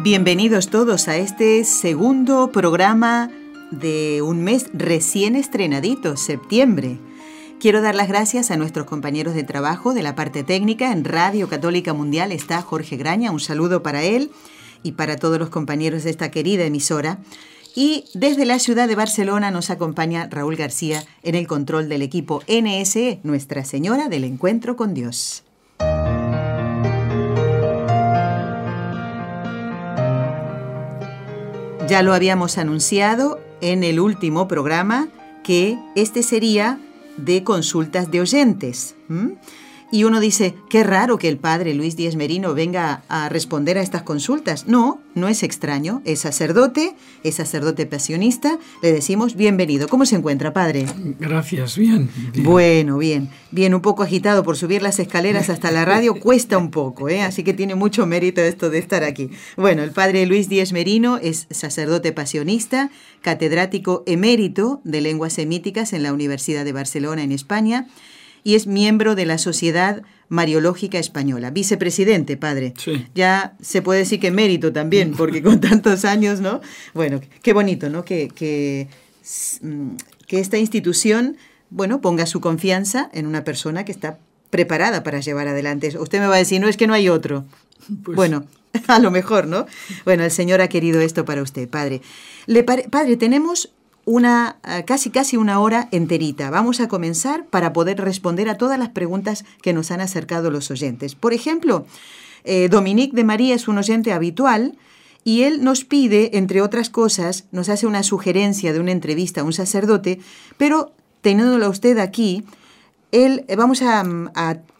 Bienvenidos todos a este segundo programa de un mes recién estrenadito, septiembre. Quiero dar las gracias a nuestros compañeros de trabajo de la parte técnica. En Radio Católica Mundial está Jorge Graña, un saludo para él y para todos los compañeros de esta querida emisora. Y desde la ciudad de Barcelona nos acompaña Raúl García en el control del equipo NSE, Nuestra Señora del Encuentro con Dios. Ya lo habíamos anunciado en el último programa que este sería de consultas de oyentes. Y uno dice, qué raro que el padre Luis Díez Merino venga a responder a estas consultas. No, no es extraño, es sacerdote, es sacerdote pasionista. Le decimos bienvenido. ¿Cómo se encuentra, padre? Gracias, bien, Bueno, bien. Bien, un poco agitado por subir las escaleras hasta la radio, cuesta un poco, ¿eh? así que tiene mucho mérito esto de estar aquí. Bueno, el padre Luis Díez Merino es sacerdote pasionista, catedrático emérito de lenguas semíticas en la Universidad de Barcelona, en España y es miembro de la Sociedad Mariológica Española. Vicepresidente, padre. Sí. Ya se puede decir que mérito también, porque con tantos años, ¿no? Bueno, qué bonito, ¿no? Que, que, mm, que esta institución, bueno, ponga su confianza en una persona que está preparada para llevar adelante. Usted me va a decir, no es que no hay otro. Pues, Bueno, a lo mejor, ¿no? Bueno, el Señor ha querido esto para usted, padre. Le pare- padre, tenemos una eh, casi casi una hora enterita. Vamos a comenzar para poder responder a todas las preguntas que nos han acercado los oyentes. Por ejemplo, eh, Dominique de María es un oyente habitual y él nos pide, entre otras cosas, nos hace una sugerencia de una entrevista a un sacerdote, pero teniéndolo usted aquí, él, eh, vamos a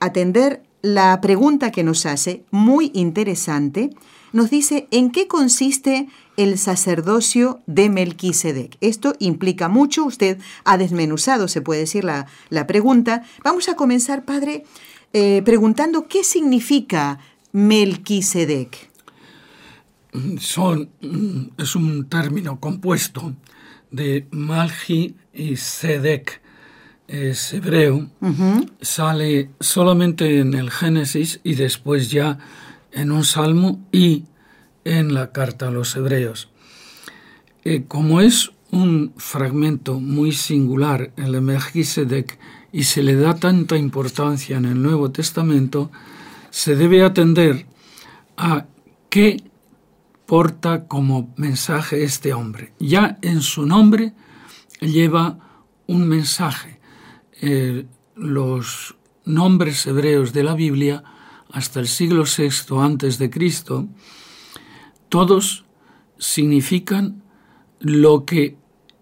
atender la pregunta que nos hace, muy interesante. Nos dice en qué consiste el sacerdocio de Melquisedec. Esto implica mucho, usted ha desmenuzado, se puede decir, la, la pregunta. Vamos a comenzar, padre, eh, preguntando qué significa Melquisedec. son, mm, es un término compuesto de Malgi y Sedek, es hebreo, sale solamente en el Génesis y después ya en un salmo y en la carta a los hebreos. Eh, como es un fragmento muy singular, el de Melquisedec, y se le da tanta importancia en el Nuevo Testamento, se debe atender a qué porta como mensaje este hombre. Ya en su nombre lleva un mensaje. Eh, los nombres hebreos de la Biblia hasta el siglo VI antes de Cristo, todos significan lo que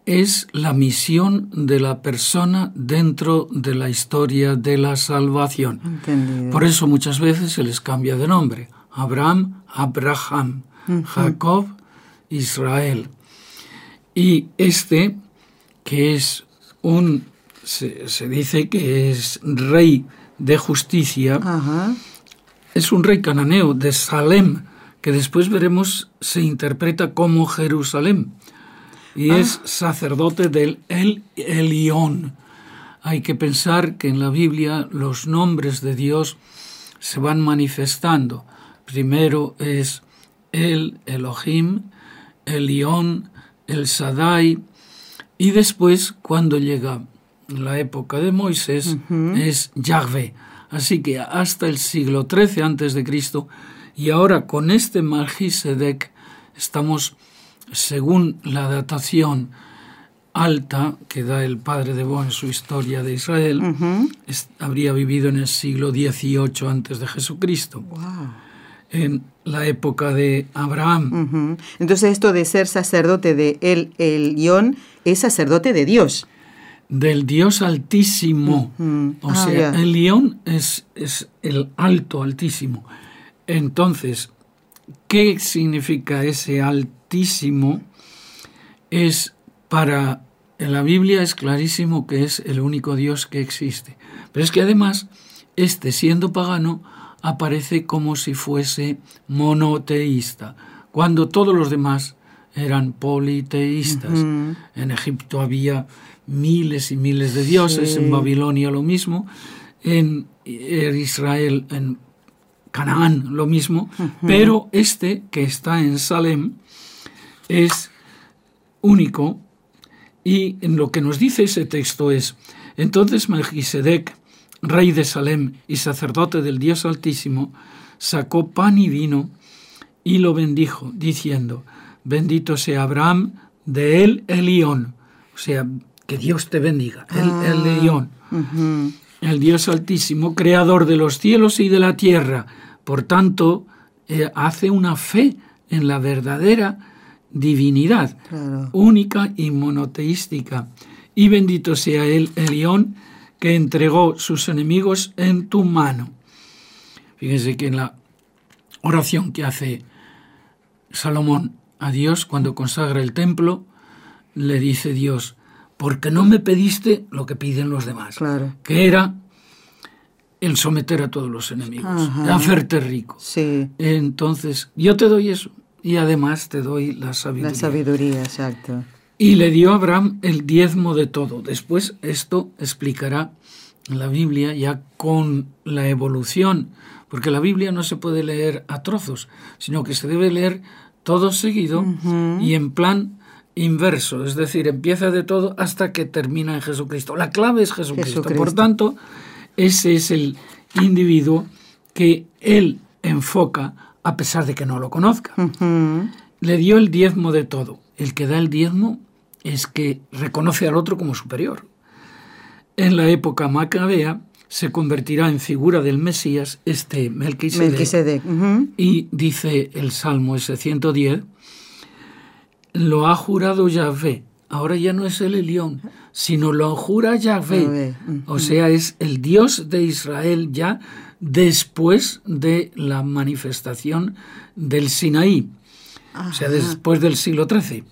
es la misión de la persona dentro de la historia de la salvación. Entendido. Por eso muchas veces se les cambia de nombre. Abraham, Abraham, Jacob, Israel. Y este, que es un, se, se dice que es rey de justicia. Es un rey cananeo de Salem, que después veremos se interpreta como Jerusalén. Y es sacerdote del El Elión. Hay que pensar que en la Biblia los nombres de Dios se van manifestando. Primero es el Elohim, Elión, el Sadai, y después, cuando llega la época de Moisés, es Yahvé. Así que hasta el siglo XIII antes de Cristo, y ahora con este Melquisedec estamos, según la datación alta que da el padre de Bo en su historia de Israel, es- habría vivido en el siglo XVIII antes de Jesucristo. En la época de Abraham. Entonces esto de ser sacerdote de El Elión es sacerdote de Dios. Del Dios Altísimo. O Ah, sea, el león es, es el alto, altísimo. Entonces, ¿qué significa ese al- Altísimo es para en la Biblia es clarísimo que es el único Dios que existe. Pero es que además, este siendo pagano, aparece como si fuese monoteísta, cuando todos los demás eran politeístas. En Egipto había miles y miles de dioses, en Babilonia lo mismo, en Israel, en Canaán lo mismo, pero este que está en Salem es único y en lo que nos dice ese texto es, entonces Melquisedec, rey de Salem y sacerdote del Dios Altísimo, sacó pan y vino y lo bendijo, diciendo, bendito sea Abraham de él Elión, o sea, que Dios te bendiga, el, el ah, el Dios Altísimo, creador de los cielos y de la tierra. Por tanto, eh, hace una fe en la verdadera divinidad, única y monoteística. Y bendito sea él, Elión, que entregó sus enemigos en tu mano. Fíjense que en la oración que hace Salomón a Dios cuando consagra el templo, le dice Dios, porque no me pediste lo que piden los demás, que era el someter a todos los enemigos, hacerte rico. Sí. Entonces, yo te doy eso y además te doy la sabiduría. La sabiduría, exacto. Y le dio a Abraham el diezmo de todo. Después esto explicará la Biblia ya con la evolución, porque la Biblia no se puede leer a trozos, sino que se debe leer todo seguido y en plan inverso, es decir, empieza de todo hasta que termina en Jesucristo. La clave es Jesucristo. Por tanto, ese es el individuo que él enfoca a pesar de que no lo conozca. Le dio el diezmo de todo. El que da el diezmo es que reconoce al otro como superior. En la época macabea se convertirá en figura del Mesías este Melquisedec. Y dice el Salmo ese 110, lo ha jurado Yahvé. Ahora ya no es el Elión, sino lo jura Yahvé. O sea, es el Dios de Israel ya después de la manifestación del Sinaí, o sea, después del siglo XIII.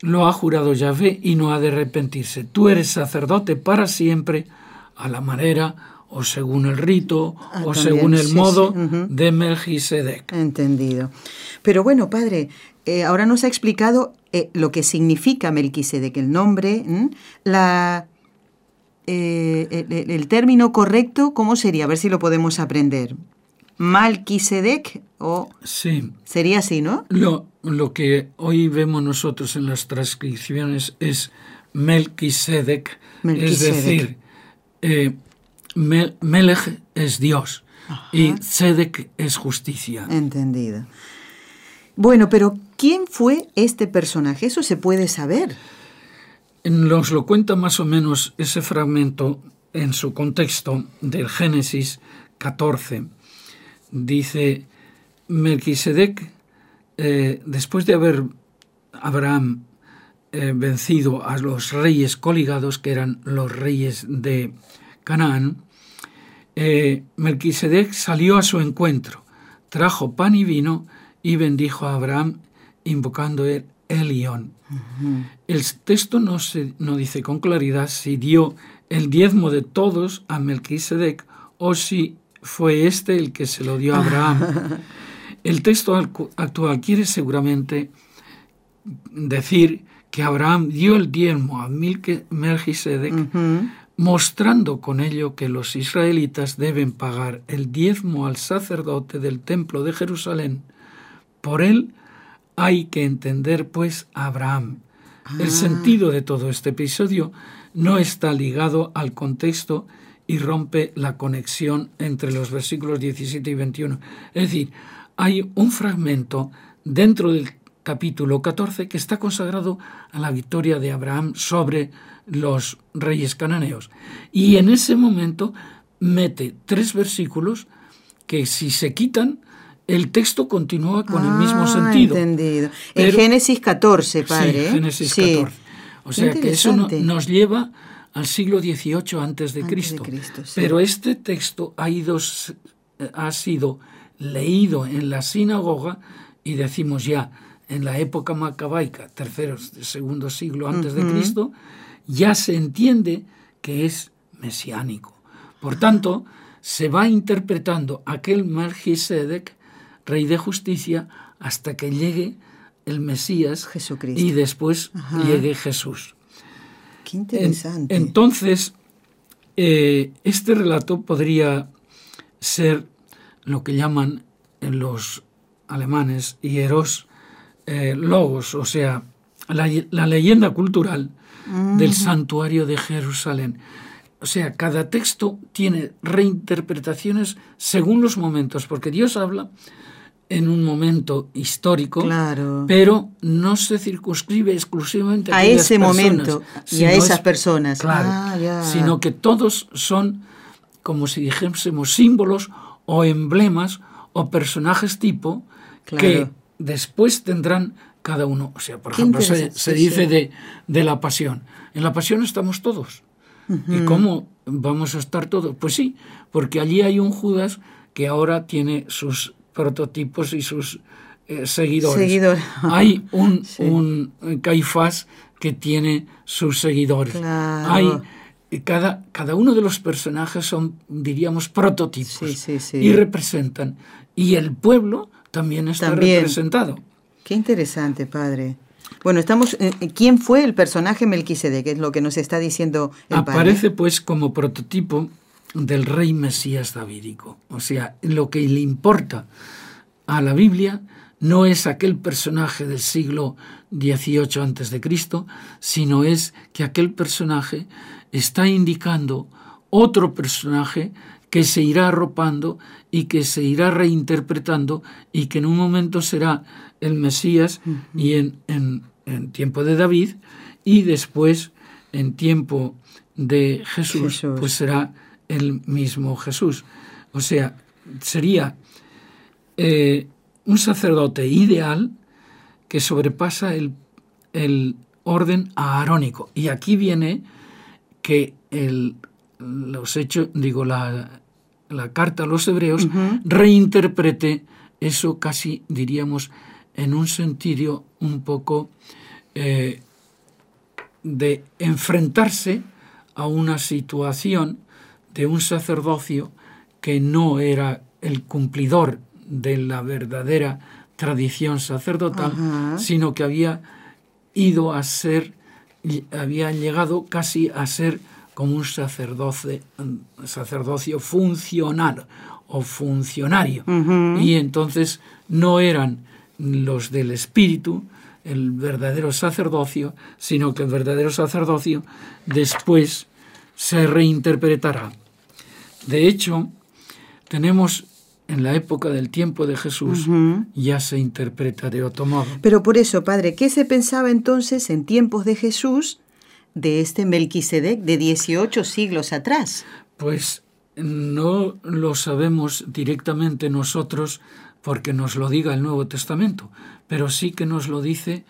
Lo ha jurado Yahvé y no ha de arrepentirse. Tú eres sacerdote para siempre a la manera o según el rito ah, o según el modo de Melquisedec. Entendido. Pero bueno, padre, eh, ahora nos ha explicado eh, lo que significa Melquisedec, el nombre, la eh, el, término correcto, ¿cómo sería? A ver si lo podemos aprender. Malquisedec o sí. sería así, ¿no? Lo, lo que hoy vemos nosotros en las transcripciones es Melquisedec, es decir, eh, Melech es Dios y Sedek es justicia. Entendido. Bueno, pero ¿quién fue este personaje? Eso se puede saber. Nos lo cuenta más o menos ese fragmento en su contexto del Génesis 14. Dice, Melquisedec, eh, después de haber Abraham eh, vencido a los reyes coligados, que eran los reyes de Canaán, eh, Melquisedec salió a su encuentro, trajo pan y vino y bendijo a Abraham, invocando el Elión. El texto no, se, no dice con claridad si dio el diezmo de todos a Melquisedec o si fue este el que se lo dio a Abraham. El texto actual quiere seguramente decir que Abraham dio el diezmo a Melquisedec, mostrando con ello que los israelitas deben pagar el diezmo al sacerdote del templo de Jerusalén. Por él hay que entender pues a Abraham. El ah. sentido de todo este episodio no está ligado al contexto y rompe la conexión entre los versículos 17 y 21. Es decir, hay un fragmento dentro del capítulo 14 que está consagrado a la victoria de Abraham sobre los reyes cananeos. Y en ese momento mete tres versículos que si se quitan el texto continúa con el mismo ah, sentido. Entendido. en Génesis 14, padre. Sí, Génesis 14. O sea que eso nos lleva al siglo XVIII antes de Cristo. Pero este texto ha, ido, ha sido leído en la sinagoga y decimos ya, en la época macabaica, tercero, segundo siglo antes de Cristo, ya se entiende que es mesiánico. Por tanto, se va interpretando aquel Melchizedek, rey de justicia, hasta que llegue el Mesías Jesucristo. y después llegue Jesús. Qué interesante. entonces, eh, este relato podría ser lo que llaman en los alemanes hieros eh, logos, o sea, la, leyenda cultural del santuario de Jerusalén. O sea, cada texto tiene reinterpretaciones según los momentos, porque Dios habla en un momento histórico, pero no se circunscribe exclusivamente a, ese momento y a esas personas, ah, sino que todos son como si dijésemos símbolos o emblemas o personajes tipo que después tendrán cada uno. O sea, por ejemplo, se, dice de, de, la pasión. En la pasión estamos todos. ¿Y cómo vamos a estar todos? Pues sí, porque allí hay un Judas que ahora tiene sus prototipos y sus eh, seguidores. Hay un, un, Caifás que tiene sus seguidores. Hay cada, cada uno de los personajes son, diríamos, prototipos y representan. Y el pueblo también está representado. Qué interesante, padre. Bueno, estamos. Eh, eh, ¿Quién fue el personaje Melquisedec? Es lo que nos está diciendo el Aparece, pues, como prototipo del rey Mesías davídico. O sea, lo que le importa a la Biblia no es aquel personaje del siglo XVIII antes de Cristo, sino es que aquel personaje está indicando otro personaje que se irá arropando y que se irá reinterpretando y que en un momento será el Mesías y en, en, tiempo de David y después en tiempo de Jesús, pues será el mismo Jesús. O sea, sería eh, un sacerdote ideal que sobrepasa el, el orden aarónico. Y aquí viene que el, los hechos, digo, la, la carta a los hebreos reinterprete eso casi, diríamos, en un sentido un poco eh, de enfrentarse a una situación de un sacerdocio que no era el cumplidor de la verdadera tradición sacerdotal, sino que había ido a ser, había llegado casi a ser como un sacerdocio funcional o funcionario. Y entonces no eran los del espíritu, el verdadero sacerdocio, sino que el verdadero sacerdocio después se reinterpretará. De hecho, tenemos en la época del tiempo de Jesús ya se interpreta de otro modo. Pero por eso, padre, ¿qué se pensaba entonces en tiempos de Jesús de este Melquisedec de 18 siglos atrás? Pues no lo sabemos directamente nosotros porque nos lo diga el Nuevo Testamento, pero sí que nos lo dice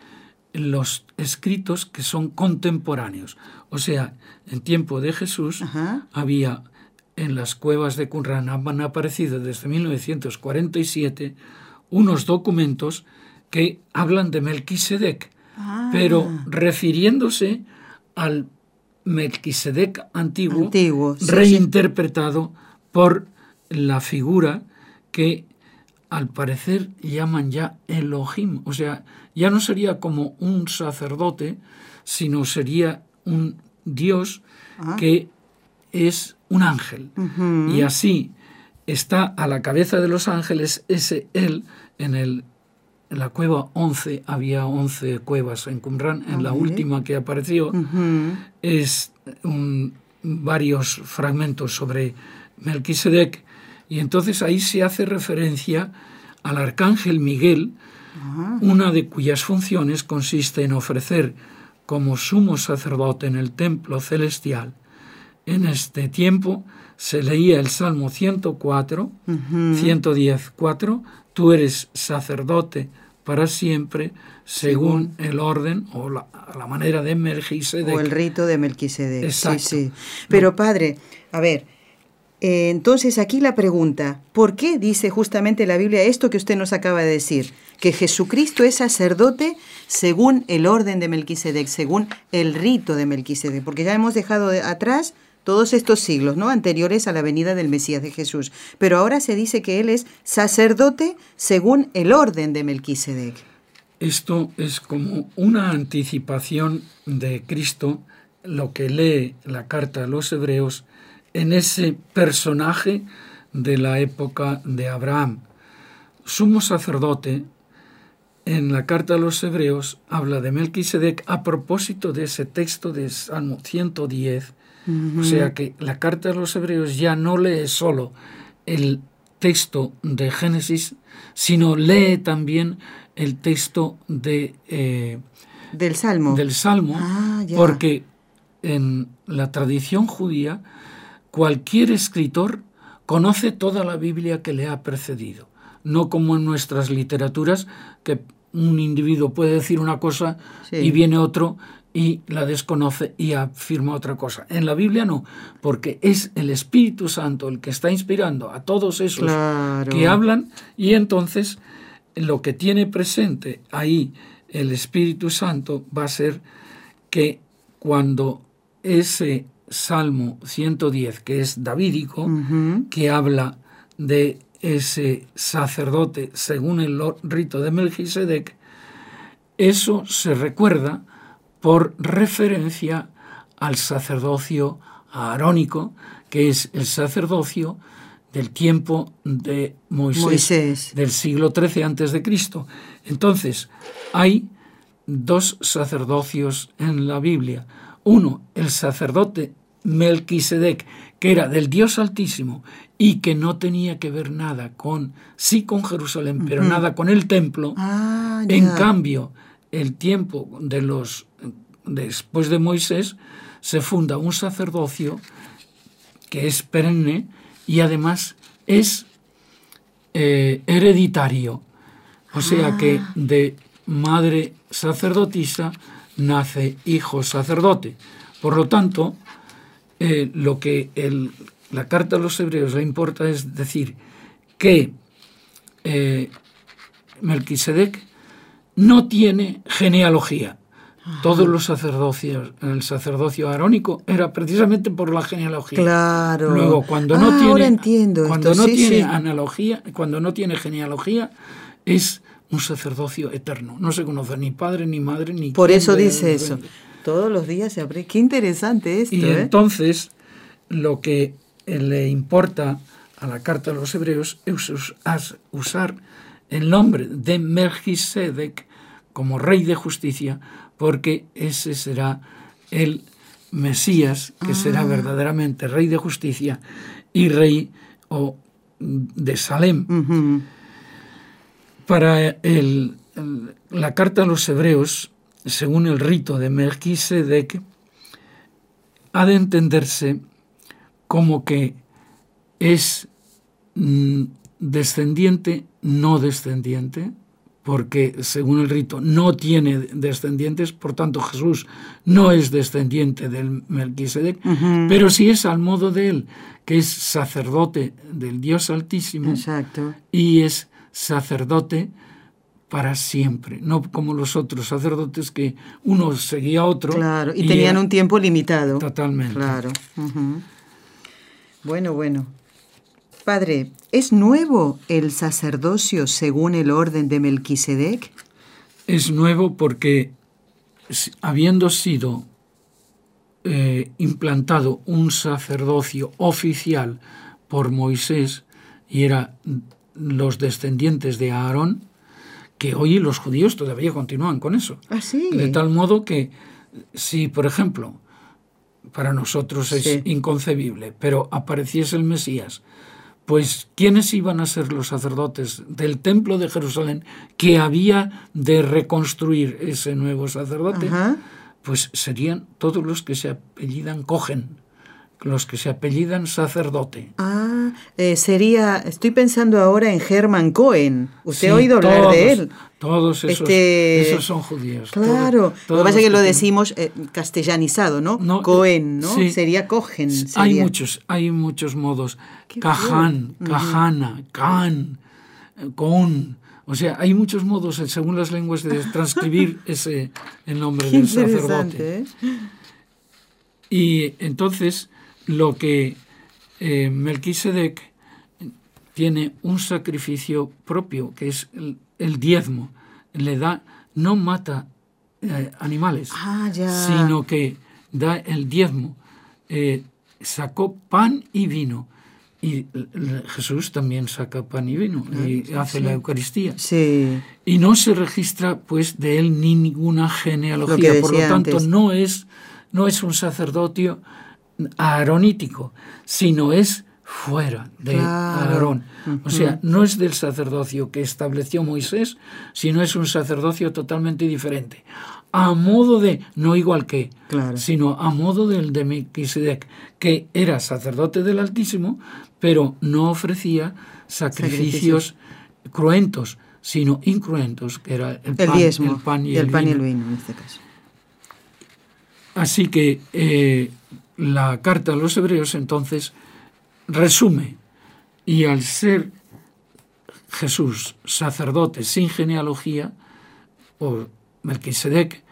los escritos que son contemporáneos. O sea, en tiempo de Jesús había en las cuevas de Qumran han aparecido desde 1947 unos documentos que hablan de Melquisedec, ah. pero refiriéndose al Melquisedec antiguo, reinterpretado por la figura que al parecer llaman ya Elohim, o sea, ya no sería como un sacerdote, sino sería un Dios ah. que es un ángel. Y así está a la cabeza de los ángeles ese él en el en la cueva 11 había 11 cuevas en Qumran, en la última que apareció es varios fragmentos sobre Melquisedec. Y entonces ahí se hace referencia al arcángel Miguel, una de cuyas funciones consiste en ofrecer como sumo sacerdote en el templo celestial. En este tiempo se leía el Salmo 104, 110, 4, tú eres sacerdote para siempre según, el orden o la, manera de Melquisedec. O el rito de Melquisedec. Sí, sí. Pero padre, a ver, Eh, entonces aquí la pregunta, ¿por qué dice justamente la Biblia esto que usted nos acaba de decir? Que Jesucristo es sacerdote según el orden de Melquisedec, según el rito de Melquisedec, porque ya hemos dejado atrás todos estos siglos, ¿no? Anteriores a la venida del Mesías de Jesús. Pero ahora se dice que él es sacerdote según el orden de Melquisedec. Esto es como una anticipación de Cristo, lo que lee la carta a los hebreos en ese personaje de la época de Abraham. Sumo sacerdote, en la carta a los hebreos, habla de Melquisedec a propósito de ese texto de Salmo 110. O sea que la carta a los hebreos ya no lee solo el texto de Génesis, sino lee también el texto de, eh, del Salmo, del Salmo ah, porque en la tradición judía cualquier escritor conoce toda la Biblia que le ha precedido, no como en nuestras literaturas que un individuo puede decir una cosa y viene otro y la desconoce y afirma otra cosa. En la Biblia no, porque es el Espíritu Santo el que está inspirando a todos esos que hablan y entonces lo que tiene presente ahí el Espíritu Santo va a ser que cuando ese Salmo 110, que es davídico, que habla de ese sacerdote según el rito de Melquisedec, eso se recuerda por referencia al sacerdocio aarónico, que es el sacerdocio del tiempo de Moisés, del siglo XIII antes de Cristo. Entonces, hay dos sacerdocios en la Biblia uno, el sacerdote Melquisedec, que era del Dios Altísimo y que no tenía que ver nada con, sí con Jerusalén, pero nada con el templo. Ah, en cambio, el tiempo de los, después de Moisés, se funda un sacerdocio que es perenne y además es eh, hereditario. O sea que ah. de madre sacerdotisa nace hijo sacerdote. Por lo tanto, eh, lo que la carta a los hebreos le importa es decir que eh, Melquisedec no tiene genealogía. Todos los sacerdocios, el sacerdocio arónico era precisamente por la genealogía. Claro. Luego, cuando no ah, tiene, cuando no tiene analogía, cuando no tiene genealogía, es un sacerdocio eterno. No se conoce ni padre, ni madre, ni... Por eso dice eso. Todos los días se abre. Qué interesante esto. Y ¿eh? entonces lo que le importa a la carta de los hebreos es usar el nombre de Melchizedek como rey de justicia, porque ese será el Mesías, que será ah. verdaderamente rey de justicia y rey o, de Salem. Para la carta a los hebreos, según el rito de Melquisedec, ha de entenderse como que es mm, descendiente, no descendiente, porque según el rito no tiene descendientes, por tanto Jesús no es descendiente del Melquisedec, pero sí es al modo de él, que es sacerdote del Dios Altísimo Exacto. y es sacerdote para siempre, no como los otros sacerdotes que uno seguía a otro. Claro, y, tenían un tiempo limitado. Totalmente. Claro. Bueno, bueno. Padre, ¿es nuevo el sacerdocio según el orden de Melquisedec? Es nuevo porque habiendo sido eh, implantado un sacerdocio oficial por Moisés y era los descendientes de Aarón, que hoy los judíos todavía continúan con eso. ¿Ah, de tal modo que si, por ejemplo, para nosotros es inconcebible, pero apareciese el Mesías, pues ¿quiénes iban a ser los sacerdotes del templo de Jerusalén que había de reconstruir ese nuevo sacerdote? Pues serían todos los que se apellidan Cogen, los que se apellidan sacerdote. Ah eh, sería, estoy pensando ahora en Herman Cohen. ¿Usted Sí, ha oído hablar todos, de él? Todos esos, Este- esos son judíos. Claro, todos- lo que pasa es que lo decimos eh, castellanizado, ¿no? No, Cohen, ¿no? sí. Sería Cohen. Hay muchos, hay muchos modos. Bien. Cajana, Can, eh, Con. O sea, hay muchos modos, según las lenguas, de transcribir ese el nombre Qué del sacerdote. ¿eh? Y entonces lo que eh, Melquisedec tiene un sacrificio propio, que es el, el diezmo. Le da, no mata eh, animales, Ah, ya. sino que da el diezmo. Eh, sacó pan y vino. Y l- Jesús también saca pan y vino y hace la Eucaristía. Sí. Y no se registra pues de él ni ninguna genealogía. Lo Por lo tanto, antes. no es, no es un sacerdocio aaronítico, sino es fuera de Claro. Aarón. O sea, no es del sacerdocio que estableció Moisés, sino es un sacerdocio totalmente diferente. A modo de, no igual que, Claro. sino a modo del de Melquisedec, que era sacerdote del Altísimo, pero no ofrecía sacrificios cruentos, sino incruentos, que era el, El pan, diezmo. el pan y el, pan y vino. el vino, en este caso. Así que eh, la carta a los hebreos entonces resume, y al ser Jesús sacerdote sin genealogía, o Melquisedec,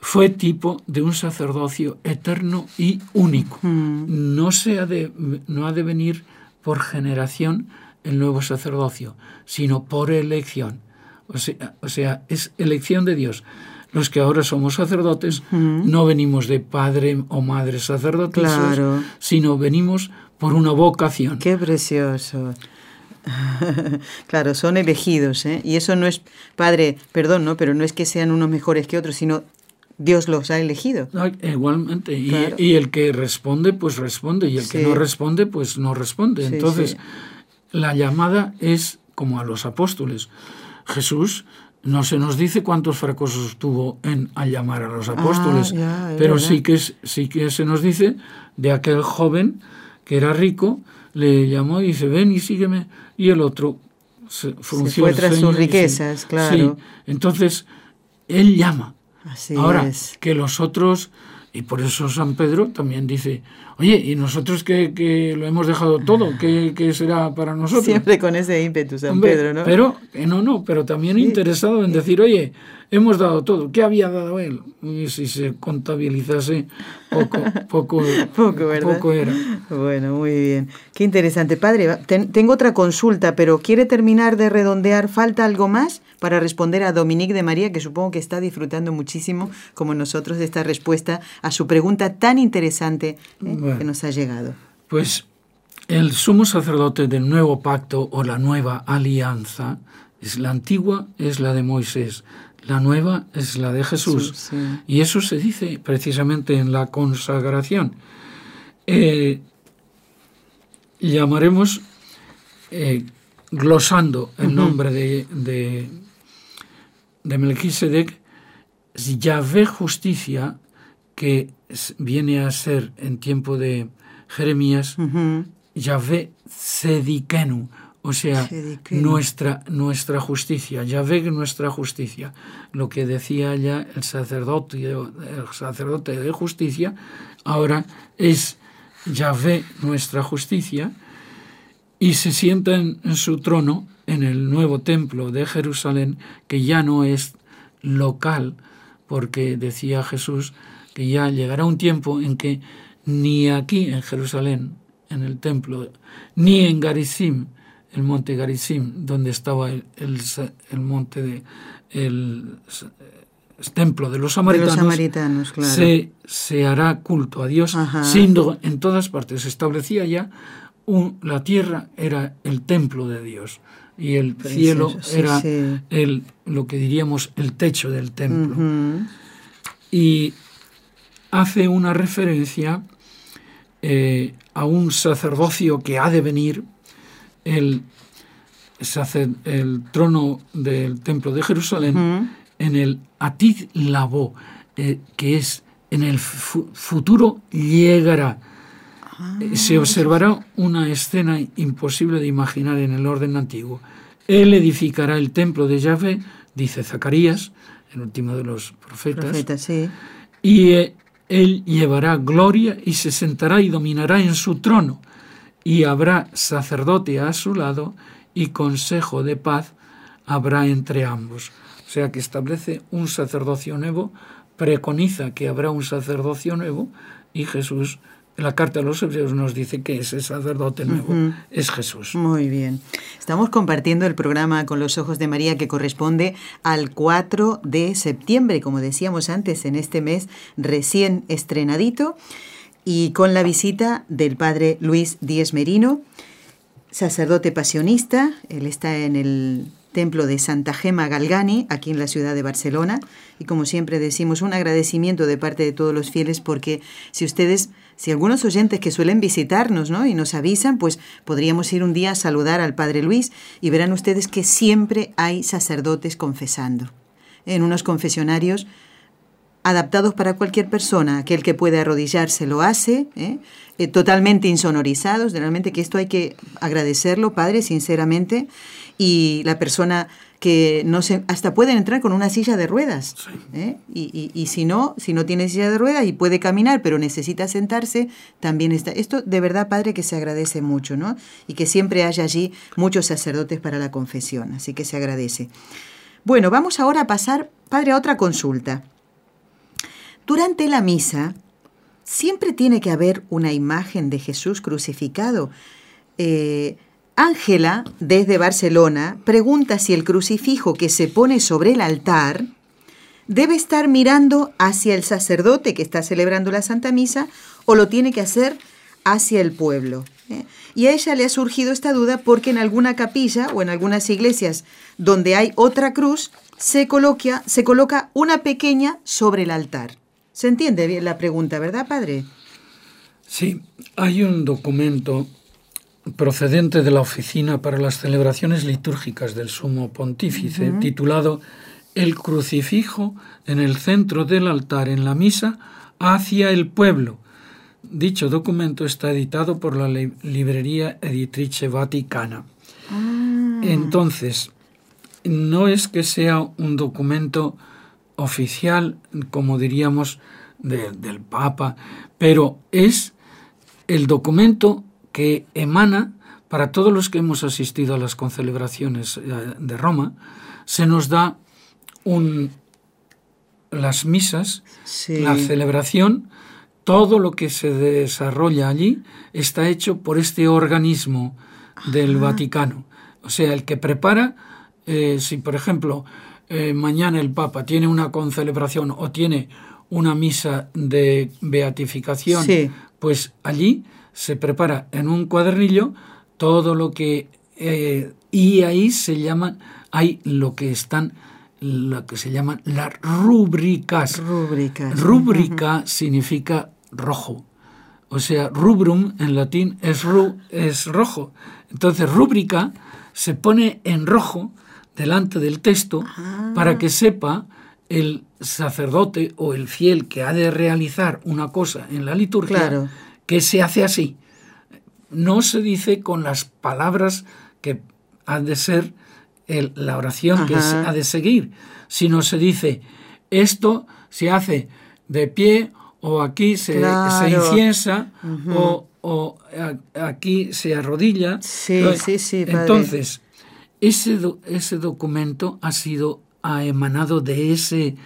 fue tipo de un sacerdocio eterno y único. Mm. No, se ha de, no ha de venir por generación el nuevo sacerdocio, sino por elección. O sea, o sea, es elección de Dios. Los que ahora somos sacerdotes no venimos de padre o madre sacerdotes, Claro. sino venimos por una vocación. Qué precioso. claro, son elegidos, ¿eh? Y eso no es, padre, perdón, ¿no? Pero no es que sean unos mejores que otros, sino Dios los ha elegido. No, igualmente. Y, Claro. y el que responde, pues responde. Y el que no responde, pues no responde. Sí, Entonces, sí. la llamada es como a los apóstoles. Jesús no se nos dice cuántos fracasos tuvo en al llamar a los apóstoles, Ah, ya, pero verdad. sí que, sí que se nos dice de aquel joven que era rico, le llamó y dice, ven y sígueme. Y el otro se frunció fue tras sus dice, riquezas, claro. Sí, entonces, él llama. Así Ahora, es. que los otros, y por eso San Pedro también dice, oye, ¿y nosotros que, que lo hemos dejado todo? ¿Qué, qué será para nosotros? Siempre con ese ímpetu, San Hombre, Pedro, ¿no? Pero, que no, no, pero también interesado en decir, oye, hemos dado todo, ¿qué había dado él? Y si se contabilizase, poco, poco, Poco, ¿verdad? poco era. Bueno, muy bien. Qué interesante. Padre, ten- tengo otra consulta, pero ¿quiere terminar de redondear? ¿Falta algo más para responder a Dominique de María, que supongo que está disfrutando muchísimo, como nosotros, de esta respuesta a su pregunta tan interesante ¿eh? Bueno. que nos ha llegado? Pues el sumo sacerdote del nuevo pacto o la nueva alianza, es la antigua es la de Moisés, la nueva es la de Jesús. Sí. Y eso se dice precisamente en la consagración. Eh, llamaremos, eh, glosando el nombre de, de, de Melquisedec, Yahvé justicia, que viene a ser en tiempo de Jeremías, Ujú. Yahvé Sedikenu, o sea, nuestra, nuestra justicia, Yahvé nuestra justicia. Lo que decía ya el sacerdote, el sacerdote de justicia, ahora es Yahvé nuestra justicia, y se sienta en, en su trono en el nuevo templo de Jerusalén, que ya no es local, porque decía Jesús que ya llegará un tiempo en que ni aquí en Jerusalén, en el templo, ni en Garizim, el monte Garizim, donde estaba el, el monte de el, templo de los De los samaritanos, claro. se, se hará culto a Dios, siendo en todas partes. Se establecía ya un- la tierra era el templo de Dios y el cielo sí, era sí. El, lo que diríamos el techo del templo. Y hace una referencia eh, a un sacerdocio que ha de venir, el, el trono del templo de Jerusalén, en el Atid Labo, eh, que es en el fu- futuro llegará. Eh, se observará una escena imposible de imaginar en el orden antiguo. Él edificará el templo de Yahvé, dice Zacarías, el último de los profetas, y eh, él llevará gloria y se sentará y dominará en su trono, y habrá sacerdote a su lado y consejo de paz habrá entre ambos. O sea que establece un sacerdocio nuevo, preconiza que habrá un sacerdocio nuevo y Jesús la carta a los hebreos nos dice que ese sacerdote nuevo es Jesús. Muy bien. Estamos compartiendo el programa con los ojos de María que corresponde al 4 de septiembre, como decíamos antes, en este mes recién estrenadito, y con la visita del padre Luis Díez Merino, sacerdote pasionista. Él está en el templo de Santa Gema Galgani, aquí en la ciudad de Barcelona. Y como siempre decimos, un agradecimiento de parte de todos los fieles, porque si ustedes, si algunos oyentes que suelen visitarnos ¿no? y nos avisan, pues podríamos ir un día a saludar al Padre Luis y verán ustedes que siempre hay sacerdotes confesando. En unos confesionarios adaptados para cualquier persona. Aquel que puede arrodillarse lo hace, ¿eh? Eh, totalmente insonorizados. Realmente que esto hay que agradecerlo, Padre, sinceramente. Y la persona que no se, hasta pueden entrar con una silla de ruedas. ¿eh? Y, si no, si no tiene silla de ruedas y puede caminar, pero necesita sentarse, también está. Esto de verdad, Padre, que se agradece mucho, ¿no? Y que siempre haya allí muchos sacerdotes para la confesión. Así que se agradece. Bueno, vamos ahora a pasar, Padre, a otra consulta. Durante la misa siempre tiene que haber una imagen de Jesús crucificado. Eh, Ángela, desde Barcelona, pregunta si el crucifijo que se pone sobre el altar debe estar mirando hacia el sacerdote que está celebrando la Santa Misa o lo tiene que hacer hacia el pueblo. ¿eh? Y a ella le ha surgido esta duda porque en alguna capilla o en algunas iglesias donde hay otra cruz se coloca, se coloca una pequeña sobre el altar. ¿Se entiende bien la pregunta, verdad, padre? Sí, hay un documento procedente de la Oficina para las Celebraciones Litúrgicas del Sumo Pontífice, titulado El crucifijo en el centro del altar en la misa hacia el pueblo. Dicho documento está editado por la Librería Editrice Vaticana. Ah. Entonces, no es que sea un documento oficial, como diríamos, del Papa, pero es el documento que emana para todos los que hemos asistido a las concelebraciones eh, de Roma, se nos da un, las misas, la celebración, todo lo que se desarrolla allí está hecho por este organismo del Vaticano. O sea, el que prepara, eh, si por ejemplo eh, mañana el Papa tiene una concelebración o tiene una misa de beatificación, pues allí se prepara en un cuadernillo todo lo que eh, y ahí se llaman hay lo que están lo que se llaman las rúbricas. Rúbricas. Rúbrica significa rojo. O sea, rubrum en latín es, es rojo. Entonces, rúbrica se pone en rojo delante del texto ah. para que sepa el sacerdote o el fiel que ha de realizar una cosa en la liturgia que se hace así. No se dice con las palabras que ha de ser la oración que se ha de seguir, sino se dice esto se hace de pie o aquí se, inciensa o, aquí se arrodilla. Sí, sí, sí. Entonces, ese, ese documento ha sido, ha emanado de ese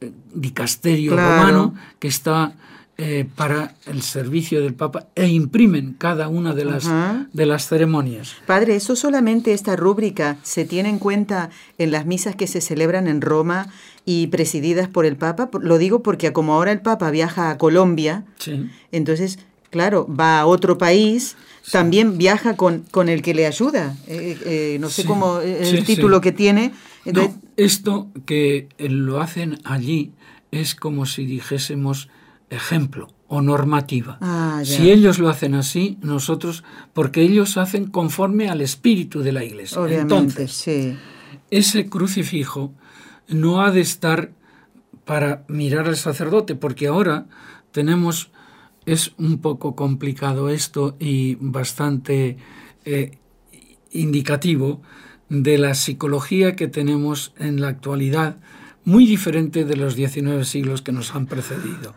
eh, dicasterio romano que está eh, para el servicio del Papa e imprimen cada una de las, de las ceremonias. Padre, ¿eso solamente esta rúbrica se tiene en cuenta en las misas que se celebran en Roma y presididas por el Papa? Lo digo porque como ahora el Papa viaja a Colombia, entonces, claro, va a otro país también viaja con, con el que le ayuda. Eh, eh, no sé cómo eh, el título que tiene. esto que lo hacen allí es como si dijésemos ejemplo o normativa. Ah, si ellos lo hacen así, nosotros, porque ellos hacen conforme al espíritu de la iglesia. Entonces, sí. ese crucifijo no ha de estar para mirar al sacerdote, porque ahora tenemos es un poco complicado esto y bastante eh, indicativo de la psicología que tenemos en la actualidad, muy diferente de los 19 siglos que nos han precedido.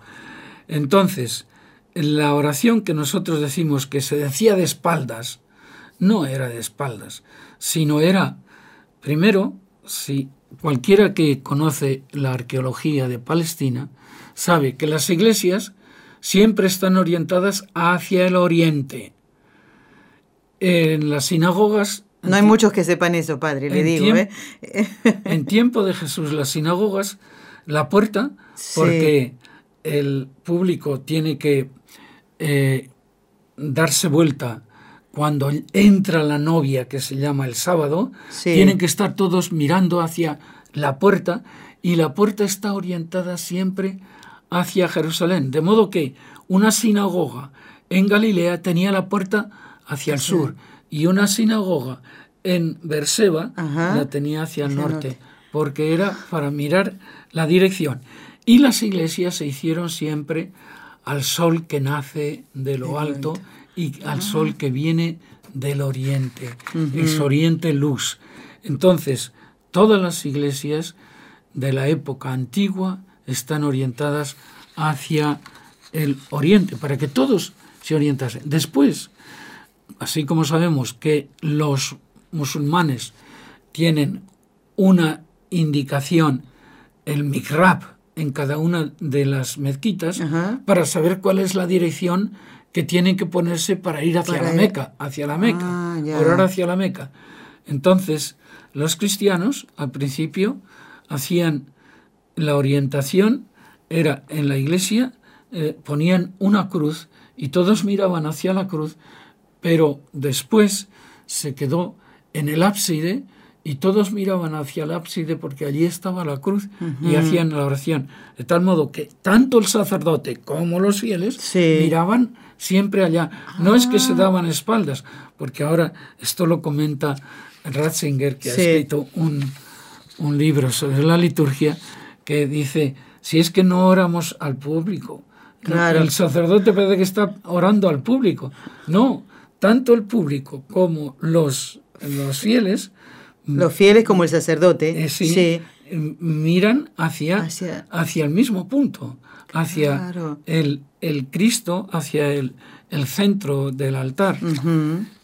Entonces, la oración que nosotros decimos que se decía de espaldas, no era de espaldas, sino era, primero, si cualquiera que conoce la arqueología de Palestina, sabe que las iglesias siempre están orientadas hacia el oriente. En las sinagogas... No hay muchos que sepan eso, padre, le digo. ¿eh? en tiempo de Jesús, las sinagogas, la puerta, porque el público tiene que eh, darse vuelta cuando entra la novia, que se llama el sábado, tienen que estar todos mirando hacia la puerta y la puerta está orientada siempre hacia Jerusalén. De modo que una sinagoga en Galilea tenía la puerta hacia el sur y una sinagoga en Berseba la tenía hacia el norte, porque era para mirar la dirección. Y las iglesias se hicieron siempre al sol que nace de lo alto y al ah. sol que viene del oriente. Es oriente luz. Entonces, todas las iglesias de la época antigua están orientadas hacia el oriente, para que todos se orientasen. Después, así como sabemos que los musulmanes tienen una indicación, el mikrab, en cada una de las mezquitas, para saber cuál es la dirección que tienen que ponerse para ir hacia la Meca, hacia la Meca, ah, orar hacia la Meca. Entonces, los cristianos al principio hacían la orientación, era en la iglesia, eh, ponían una cruz y todos miraban hacia la cruz, pero después se quedó en el ábside y todos miraban hacia el ábside porque allí estaba la cruz y hacían la oración. De tal modo que tanto el sacerdote como los fieles miraban siempre allá. No es que se ah. daban espaldas, porque ahora esto lo comenta Ratzinger, que ha escrito un, un libro sobre la liturgia, que dice, si es que no oramos al público, el sacerdote parece que está orando al público. No, tanto el público como los, los fieles los fieles como el sacerdote. Eh, sí, miran hacia, hacia, el mismo punto, hacia el, el, Cristo, hacia el, el, centro del altar.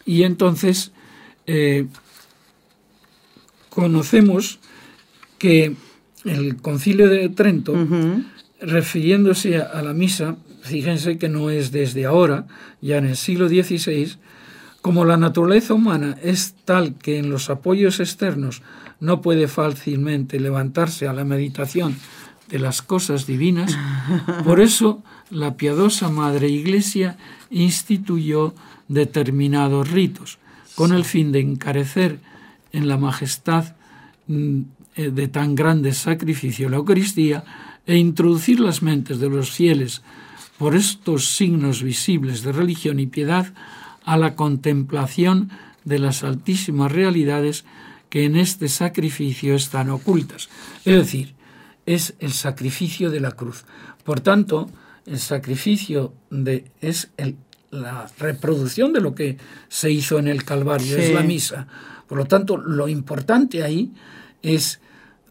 Y entonces eh, conocemos que el concilio de Trento, refiriéndose a la misa, fíjense que no es desde ahora, ya en el siglo XVI, como la naturaleza humana es tal que en los apoyos externos no puede fácilmente levantarse a la meditación de las cosas divinas, por eso la piadosa Madre Iglesia instituyó determinados ritos, con el fin de encarecer en la majestad mm, de tan grande sacrificio la Eucaristía e introducir las mentes de los fieles por estos signos visibles de religión y piedad a la contemplación de las altísimas realidades que en este sacrificio están ocultas. Es decir, es el sacrificio de la cruz. Por tanto, el sacrificio de, es la reproducción de lo que se hizo en el Calvario, es la misa. Por lo tanto, lo importante ahí es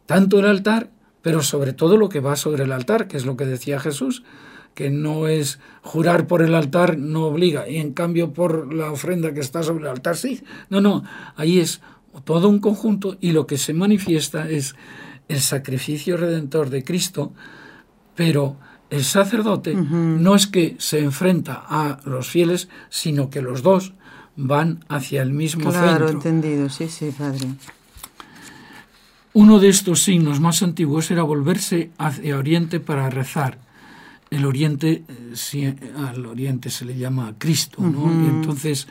tanto el altar, pero sobre todo lo que va sobre el altar, que es lo que decía Jesús, que no es jurar por el altar, no obliga, y en cambio por la ofrenda que está sobre el altar sí. No, no, ahí es todo un conjunto y lo que se manifiesta es el sacrificio redentor de Cristo, pero el sacerdote no es que se enfrenta a los fieles, sino que los dos van hacia el mismo centro. Claro, entendido, sí, sí, padre. Uno de estos signos más antiguos era volverse hacia Oriente para rezar el Oriente, eh, al Oriente se le llama Cristo, ¿no? Y entonces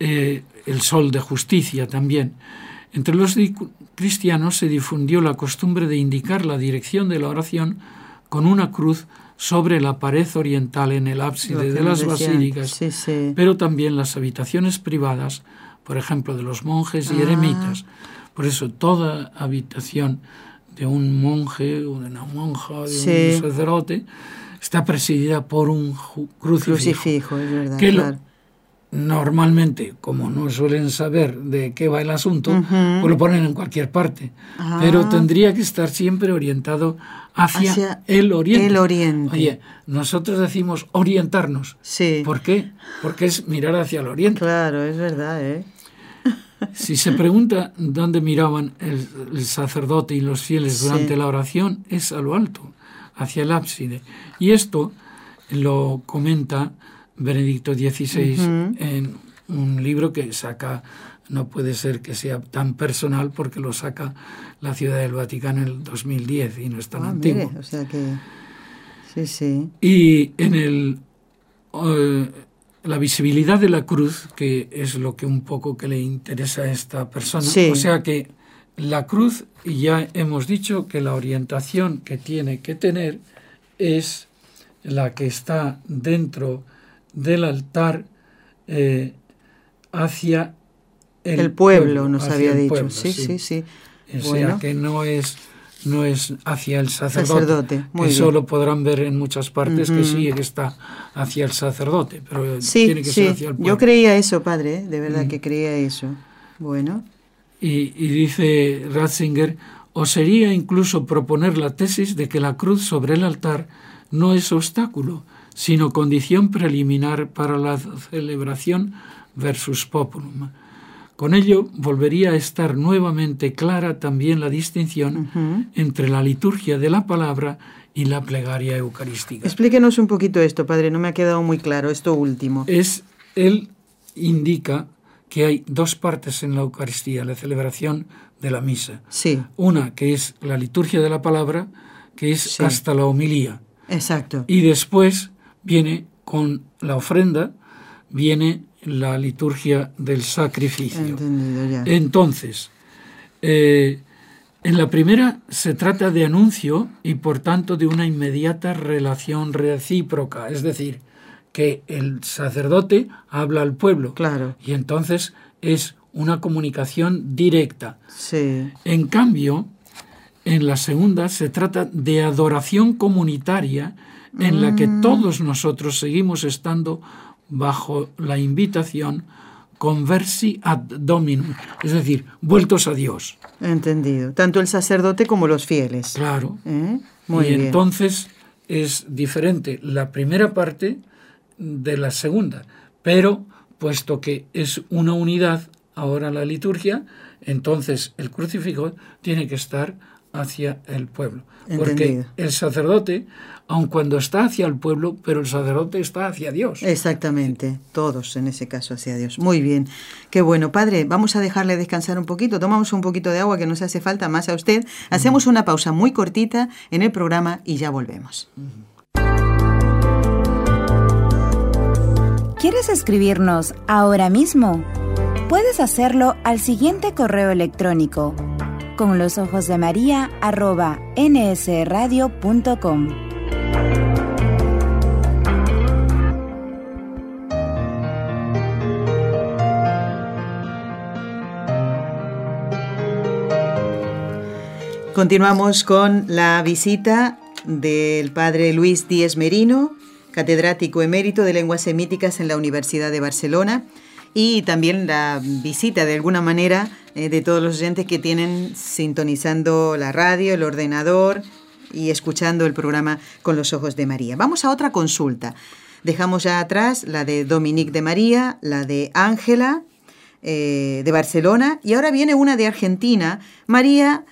eh, el sol de justicia también. Entre los cristianos se difundió la costumbre de indicar la dirección de la oración con una cruz sobre la pared oriental en el ábside de las basílicas, pero también las habitaciones privadas, por ejemplo, de los monjes y ah. eremitas. Por eso toda habitación de un monje o de una monja, de un sacerdote, está presidida por un crucifijo. Crucifijo, es verdad. Que normalmente, como no suelen saber de qué va el asunto, pues lo ponen en cualquier parte. Ah. Pero tendría que estar siempre orientado hacia, el oriente. El oriente. Oye, nosotros decimos orientarnos. Sí. ¿Por qué? Porque es mirar hacia el oriente. Claro, es verdad, ¿eh? Si se pregunta dónde miraban el, sacerdote y los fieles durante la oración, es a lo alto, hacia el ábside. Y esto lo comenta Benedicto XVI en un libro que saca, no puede ser que sea tan personal porque lo saca la Ciudad del Vaticano en el 2010 y no es tan ah, antiguo. o sea que... Sí, sí. Y en el... Eh, la visibilidad de la cruz, que es lo que un poco que le interesa a esta persona. O sea que la cruz, ya hemos dicho que la orientación que tiene que tener es la que está dentro del altar eh, hacia el, pueblo, nos había dicho. sí, sí, sí, O sea que no es no es hacia el sacerdote, que solo podrán ver en muchas partes que sí que está hacia el sacerdote, pero tiene que ser hacia el pueblo. Yo creía eso, padre, ¿eh? de verdad que creía eso. Bueno. Y, y dice Ratzinger, o sería incluso proponer la tesis de que la cruz sobre el altar no es obstáculo, sino condición preliminar para la celebración versus populum. Con ello volvería a estar nuevamente clara también la distinción entre la liturgia de la palabra y la plegaria eucarística. Explíquenos un poquito esto, padre, no me ha quedado muy claro esto último. Es él indica que hay dos partes en la Eucaristía, la celebración de la misa. Sí. Una que es la liturgia de la palabra, que es hasta la homilía. Exacto. Y después viene con la ofrenda, viene la liturgia del sacrificio. Entonces, eh, en la primera se trata de anuncio y por tanto de una inmediata relación recíproca, es decir, que el sacerdote habla al pueblo. Claro. Y entonces es una comunicación directa. Sí. En cambio, en la segunda se trata de adoración comunitaria en la que mm. todos nosotros seguimos estando bajo la invitación conversi ad dominum, es decir, vueltos a Dios. Entendido. Tanto el sacerdote como los fieles. Claro. ¿Eh? Muy y entonces es diferente la primera parte de la segunda, pero puesto que es una unidad ahora la liturgia, entonces el crucifijo tiene que estar hacia el pueblo. Porque el sacerdote, aun cuando está hacia el pueblo, pero el sacerdote está hacia Dios. Exactamente, todos en ese caso hacia Dios. Muy bien, qué bueno. Padre, vamos a dejarle descansar un poquito, tomamos un poquito de agua que nos hace falta más a usted. Hacemos una pausa muy cortita en el programa y ya volvemos. ¿Quieres escribirnos ahora mismo? Puedes hacerlo al siguiente correo electrónico con los ojos de María arroba nsradio.com. Continuamos con la visita del padre Luis Díez Merino, catedrático emérito de lenguas semíticas en la Universidad de Barcelona, y también la visita de alguna manera eh, de todos los oyentes que tienen sintonizando la radio, el ordenador y escuchando el programa con los ojos de María. Vamos a otra consulta. Dejamos ya atrás la de Dominique de María, la de Ángela eh, de Barcelona y ahora viene una de Argentina. María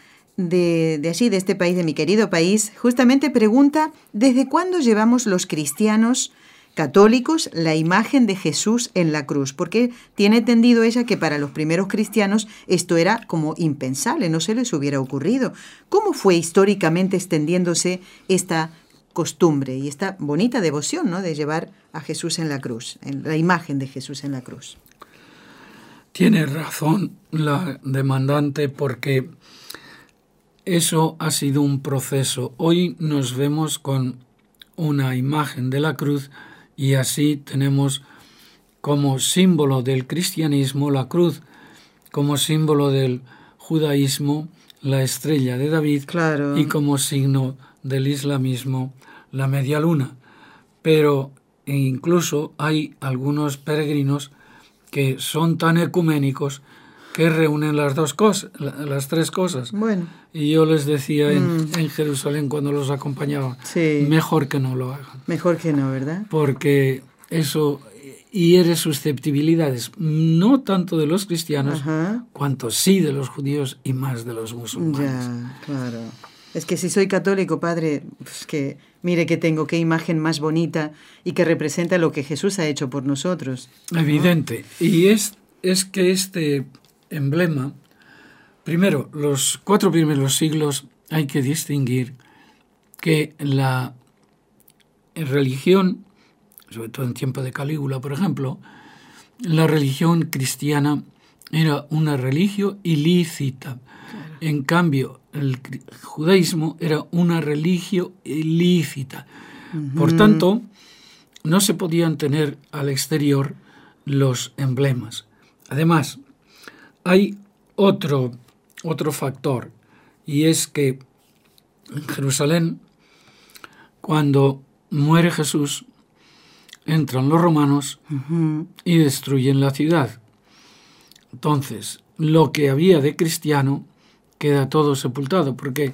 de, de allí, de este país, de mi querido país, justamente pregunta, ¿desde cuándo llevamos los cristianos católicos la imagen de Jesús en la cruz, porque tiene entendido ella que para los primeros cristianos esto era como impensable, no se les hubiera ocurrido. ¿Cómo fue históricamente extendiéndose esta costumbre y esta bonita devoción ¿no? de llevar a Jesús en la cruz, en la imagen de Jesús en la cruz? Tiene razón la demandante porque eso ha sido un proceso. Hoy nos vemos con una imagen de la cruz y así tenemos como símbolo del cristianismo la cruz, como símbolo del judaísmo la estrella de David claro. y como signo del islamismo la media luna. pero incluso hay algunos peregrinos que son tan ecuménicos que reúnen las dos cosas, las tres cosas. Bueno. Y yo les decía en, mm. Jerusalén cuando los acompañaba, mejor que no lo hagan. Mejor que no, ¿verdad? Porque eso hiere susceptibilidades, no tanto de los cristianos, cuanto sí de los judíos y más de los musulmanes. Ya, claro. Es que si soy católico, padre, pues que mire que tengo, qué imagen más bonita y que representa lo que Jesús ha hecho por nosotros. Evidente. Y es, es que este emblema, primero, los cuatro primeros siglos hay que distinguir que la religión, sobre todo en tiempo de Calígula, por ejemplo, la religión cristiana era una religión ilícita. En cambio, el judaísmo era una religión ilícita. Por tanto, no se podían tener al exterior los emblemas. Además, hay otro, otro factor, y es que en Jerusalén, cuando muere Jesús, entran los romanos y destruyen la ciudad. Entonces, lo que había de cristiano queda todo sepultado, porque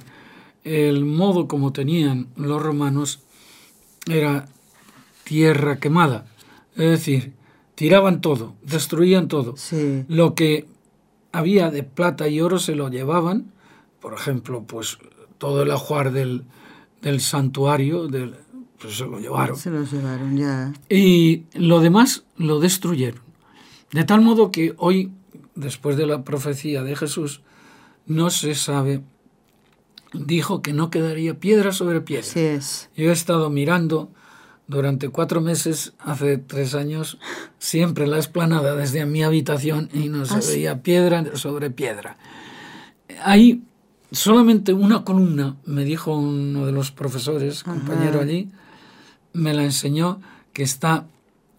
el modo como tenían los romanos era tierra quemada, es decir, tiraban todo, destruían todo. Lo que había de plata y oro se lo llevaban, por ejemplo, pues todo el ajuar del, del santuario, del, pues se lo llevaron. Se lo llevaron, ya. Y lo demás lo destruyeron. De tal modo que hoy, después de la profecía de Jesús, no se sabe, dijo que no quedaría piedra sobre piedra. Sí es. Yo he estado mirando durante cuatro meses, hace tres años, siempre la esplanada desde mi habitación y no se ah, veía piedra sobre piedra. Hay solamente una columna, me dijo uno de los profesores, compañero allí, me la enseñó, que está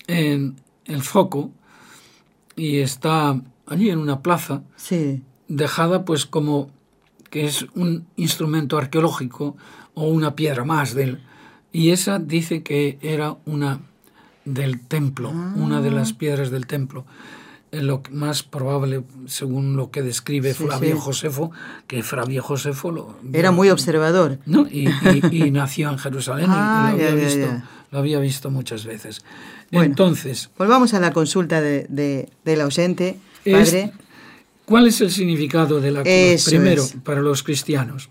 en el foco y está allí en una plaza. Sí dejada pues como que es un instrumento arqueológico o una piedra más del y esa dice que era una del templo, una de las ah. piedras del templo. Eh, lo más probable, según lo que describe Flavio Josefo, que Flavio Josefo lo, era muy observador. ¿no? Y, nació en Jerusalén y, ah, lo, había visto, lo, había visto, muchas veces. Entonces. Volvamos a la consulta de, de, del ausente, padre. ¿Cuál es el significado de la cruz? Primero, para los cristianos,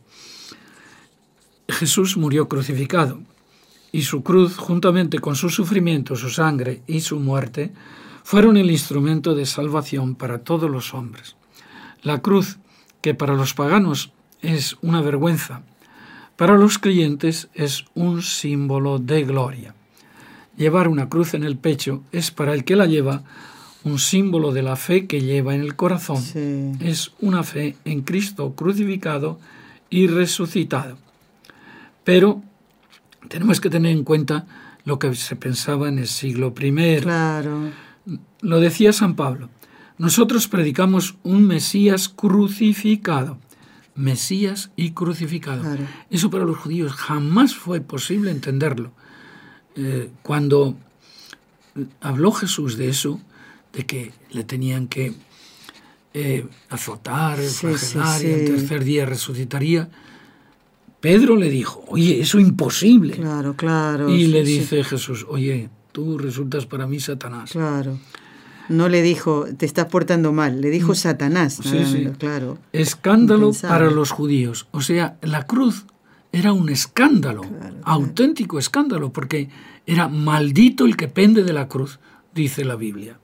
Jesús murió crucificado y su cruz, juntamente con su sufrimiento, su sangre y su muerte, fueron el instrumento de salvación para todos los hombres. La cruz, que para los paganos es una vergüenza, para los creyentes es un símbolo de gloria. Llevar una cruz en el pecho es para el que la lleva un símbolo de la fe que lleva en el corazón. Es una fe en Cristo crucificado y resucitado. Pero tenemos que tener en cuenta lo que se pensaba en el siglo I. Claro. Lo decía San Pablo. Nosotros predicamos un Mesías crucificado. Mesías y crucificado. Eso para los judíos jamás fue posible entenderlo. Eh, cuando habló Jesús de eso, de que le tenían que eh, azotar, flagelar y el tercer día resucitaría. Pedro le dijo, oye, eso es imposible. Claro, claro. Y le dice Jesús, oye, tú resultas para mí Satanás. Claro. No le dijo, te estás portando mal, le dijo mm. Satanás. Sí, sí. Claro. Escándalo para los judíos. O sea, la cruz era un escándalo, auténtico escándalo, porque era maldito el que pende de la cruz, dice la Biblia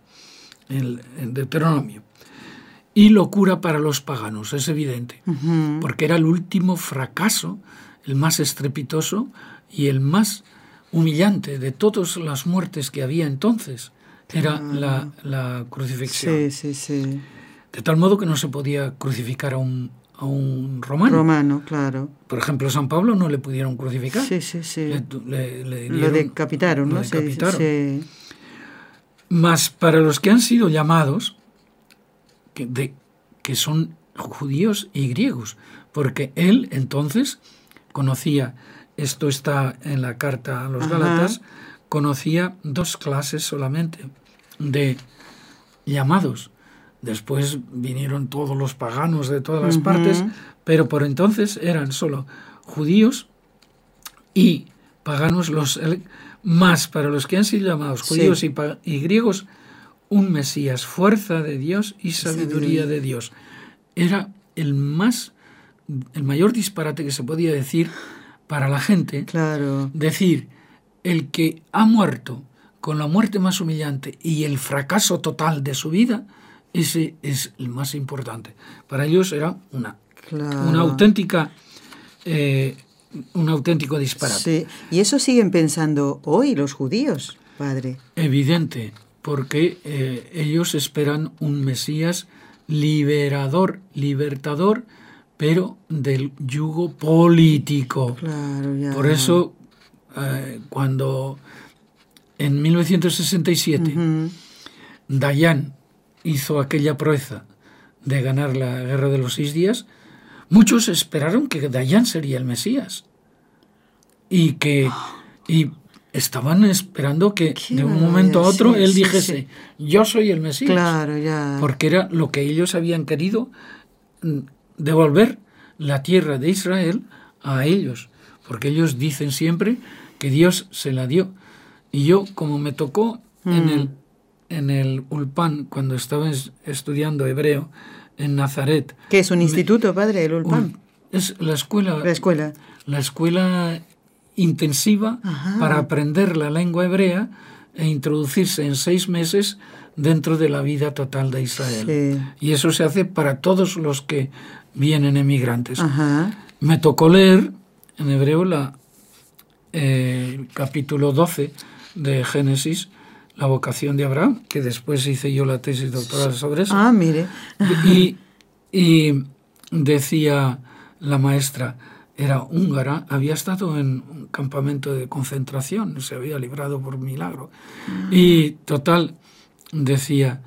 en, Deuteronomio. Y locura para los paganos, es evidente, porque era el último fracaso, el más estrepitoso y el más humillante de todas las muertes que había entonces. Era la, crucifixión. Sí, sí, sí. De tal modo que no se podía crucificar a un, a un romano. Romano, claro. Por ejemplo, San Pablo no le pudieron crucificar. Sí, sí, sí. Le, lo decapitaron, ¿no? Decapitaron. Sí, mas para los que han sido llamados, que, de, que son judíos y griegos, porque él entonces conocía, esto está en la carta a los Gálatas, conocía dos clases solamente de llamados. Después vinieron todos los paganos de todas las partes, pero por entonces eran solo judíos y paganos los más para los que han sido llamados judíos y, y, griegos un Mesías, fuerza de Dios y sabiduría de Dios. Era el más el mayor disparate que se podía decir para la gente. Claro. Decir el que ha muerto con la muerte más humillante y el fracaso total de su vida, ese es el más importante. Para ellos era una, una auténtica, eh, un auténtico disparate. Sí. Y eso siguen pensando hoy los judíos, padre. Evidente, porque eh, ellos esperan un Mesías liberador, libertador, pero del yugo político. Claro, Por eso eh, cuando en 1967 Dayan hizo aquella proeza de ganar la guerra de los seis días, muchos esperaron que Dayan sería el Mesías y que y estaban esperando que de un momento a otro él dijese yo soy el Mesías claro, ya. porque era lo que ellos habían querido mm, devolver la tierra de Israel a ellos porque ellos dicen siempre que Dios se la dio. Y yo, como me tocó en, mm. el, en el Ulpan, cuando estaba estudiando hebreo en Nazaret. ¿Qué es un instituto, padre, el Ulpan? es la escuela. La escuela. La escuela intensiva para aprender la lengua hebrea e introducirse en seis meses dentro de la vida total de Israel. Y eso se hace para todos los que vienen emigrantes. Me tocó leer en hebreo la, eh, capítulo 12 de Génesis, la vocación de Abraham, que después hice yo la tesis doctoral sobre eso. Ah, mire. Y, y decía la maestra, era húngara, había estado en un campamento de concentración, se había librado por milagro. Y total, decía,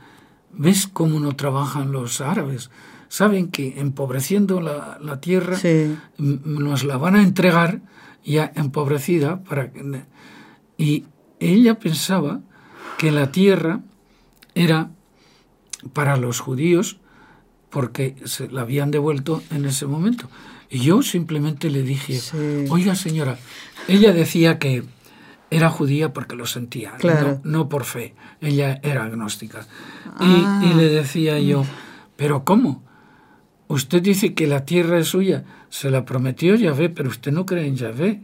¿ves cómo no trabajan los árabes? Saben que empobreciendo la, la tierra nos la van a entregar ya empobrecida, para, y ella pensaba que la tierra era para los judíos porque se la habían devuelto en ese momento. Y yo simplemente le dije, oiga señora, ella decía que era judía porque lo sentía, no, por fe, ella era agnóstica. Y, y, ah. le decía yo, pero ¿cómo? Usted dice que la tierra es suya, se la prometió Yahvé, pero usted no cree en Yahvé.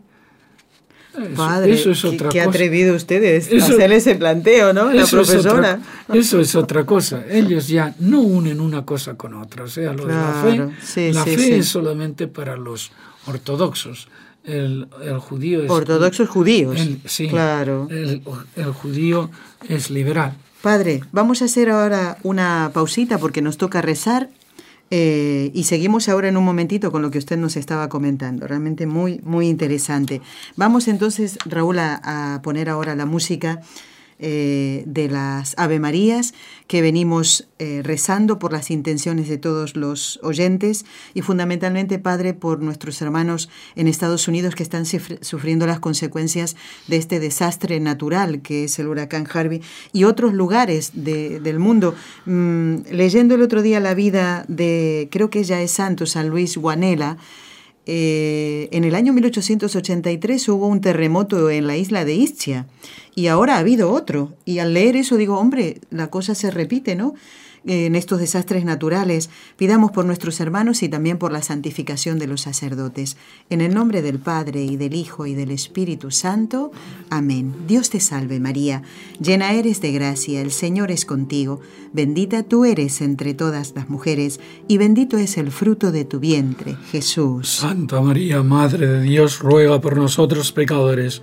Eso, Padre, eso es otra qué, qué atrevido ustedes a hacer ese planteo, ¿no? La profesora. eso es otra cosa. Ellos ya no unen una cosa con otra. O sea, lo de la fe, la fe es solamente para los ortodoxos. El, el judío es. Ortodoxos judíos. sí, claro. El, el judío es liberal. Padre, vamos a hacer ahora una pausita porque nos toca rezar eh, y seguimos ahora en un momentito con lo que usted nos estaba comentando, realmente muy, muy interesante. Vamos entonces, Raúl, a poner ahora la música eh, de las Ave Marías que venimos eh, rezando por las intenciones de todos los oyentes y fundamentalmente, Padre, por nuestros hermanos en Estados Unidos que están sufriendo las consecuencias de este desastre natural que es el huracán Harvey y otros lugares del mundo. Mm, leyendo el otro día la vida de, creo que ella es santo, San Luis Guanela, eh, en el año 1883 hubo un terremoto en la isla de Ischia y ahora ha habido otro. Y al leer eso digo, hombre, la cosa se repite, ¿no? En estos desastres naturales. Pidamos por nuestros hermanos y también por la santificación de los sacerdotes. En el nombre del Padre y del Hijo y del Espíritu Santo. Amén. Dios te salve María, llena eres de gracia, el Señor es contigo, bendita tú eres entre todas las mujeres y bendito es el fruto de tu vientre, Jesús. Santa María, Madre de Dios, ruega por nosotros pecadores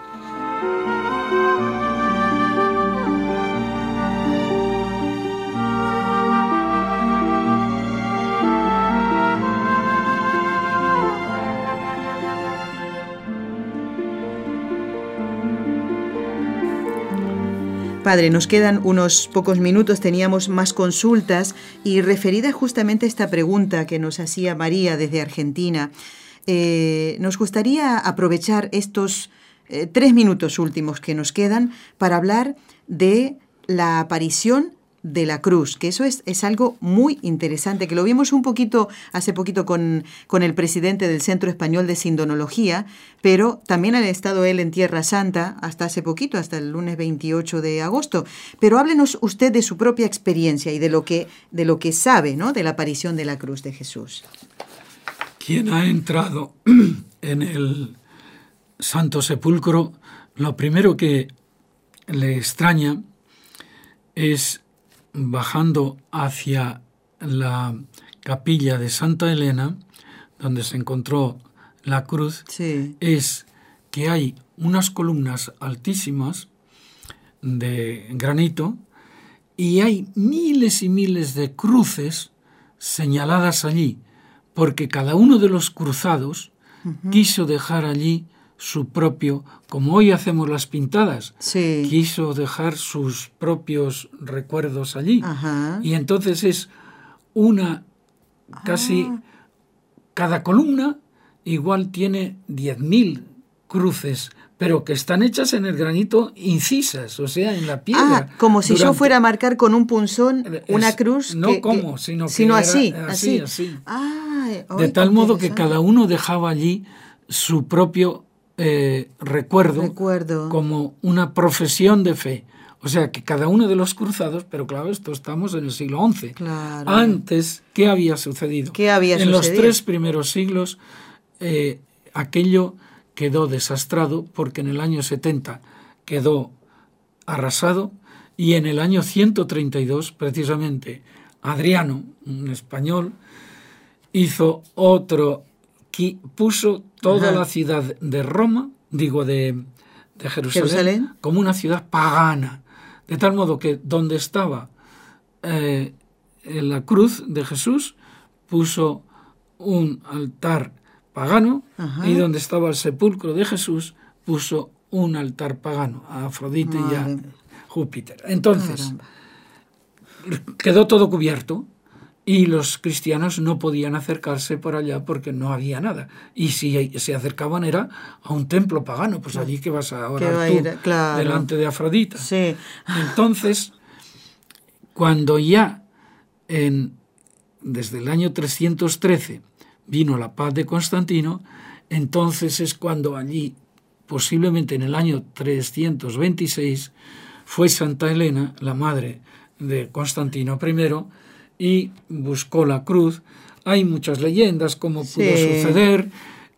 Padre, nos quedan unos pocos minutos, teníamos más consultas y referida justamente a esta pregunta que nos hacía María desde Argentina, eh, nos gustaría aprovechar estos eh, tres minutos últimos que nos quedan para hablar de la aparición de la cruz, que eso es, es, algo muy interesante, que lo vimos un poquito hace poquito con, con, el presidente del Centro Español de Sindonología, pero también ha estado él en Tierra Santa hasta hace poquito, hasta el lunes 28 de agosto. Pero háblenos usted de su propia experiencia y de lo que, de lo que sabe ¿no? de la aparición de la cruz de Jesús. Quien ha entrado en el Santo Sepulcro, lo primero que le extraña es bajando hacia la capilla de Santa Elena, donde se encontró la cruz, es que hay unas columnas altísimas de granito y hay miles y miles de cruces señaladas allí, porque cada uno de los cruzados quiso dejar allí su propio, como hoy hacemos las pintadas, quiso dejar sus propios recuerdos allí. Y entonces es una, casi, ah. cada columna igual tiene 10.000 cruces, pero que están hechas en el granito incisas, o sea, en la piedra. Ah, como si yo fuera a marcar con un punzón una cruz. No como, sino, que sino así, así, así. de tal modo que cada uno dejaba allí su propio eh, recuerdo, como una profesión de fe. O sea que cada uno de los cruzados, pero claro, esto estamos en el siglo XI. Antes, ¿qué había sucedido? ¿Qué había en los tres primeros siglos, eh, aquello quedó desastrado porque en el año 70 quedó arrasado y en el año 132, precisamente, Adriano, un español, hizo otro puso toda la ciudad de Roma, digo de, Jerusalén, como una ciudad pagana, de tal modo que donde estaba eh, la cruz de Jesús puso un altar pagano y donde estaba el sepulcro de Jesús puso un altar pagano a Afrodite y a Júpiter. Entonces, quedó todo cubierto y los cristianos no podían acercarse por allá porque no había nada. Y si se acercaban era a un templo pagano, pues allí que vas a orar tú delante de Afrodita. Sí. Entonces, cuando ya en, desde el año 313 vino la paz de Constantino, entonces es cuando allí, posiblemente en el año 326, fue Santa Elena, la madre de Constantino I, y buscó la cruz. Hay muchas leyendas cómo pudo suceder,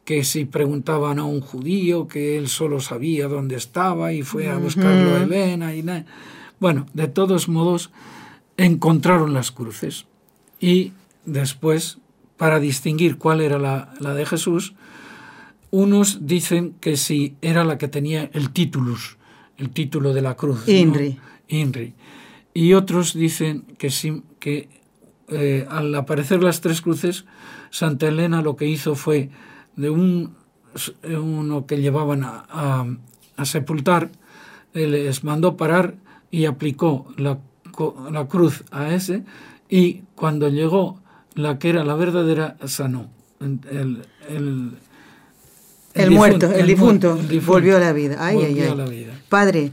que si preguntaban a un judío que él solo sabía dónde estaba y fue a buscarlo a Elena y bueno, de todos modos encontraron las cruces y después para distinguir cuál era la, de Jesús, unos dicen que si era la que tenía el titulus, el título de la cruz. Inri. Inri. Y otros dicen que, sí, que eh, al aparecer las tres cruces, Santa Elena lo que hizo fue de un, uno que llevaban a, sepultar, les mandó parar y aplicó la, la, cruz a ese y cuando llegó la que era la verdadera, sanó. El, el, muerto, el, difunto, volvió a la vida. Ay, ay, ay. la vida. Padre,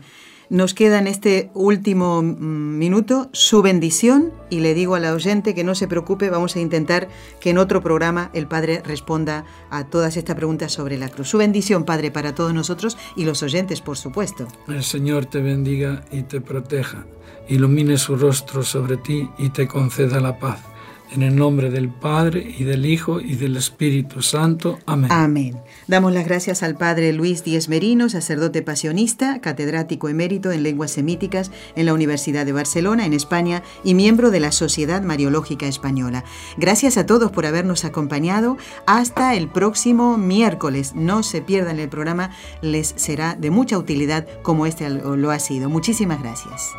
nos queda en este último mm, minuto su bendición y le digo a la oyente que no se preocupe, vamos a intentar que en otro programa el Padre responda a todas estas preguntas sobre la cruz. Su bendición, Padre, para todos nosotros y los oyentes, por supuesto. El Señor te bendiga y te proteja, ilumine su rostro sobre ti y te conceda la paz En el nombre del Padre y del Hijo y del Espíritu Santo. Amén. Amén. Damos las gracias al Padre Luis Díez Merino, sacerdote pasionista, catedrático emérito en lenguas semíticas en la Universidad de Barcelona, en España, y miembro de la Sociedad Mariológica Española. Gracias a todos por habernos acompañado. Hasta el próximo miércoles. No se pierdan el programa, les será de mucha utilidad como este lo ha sido. Muchísimas gracias.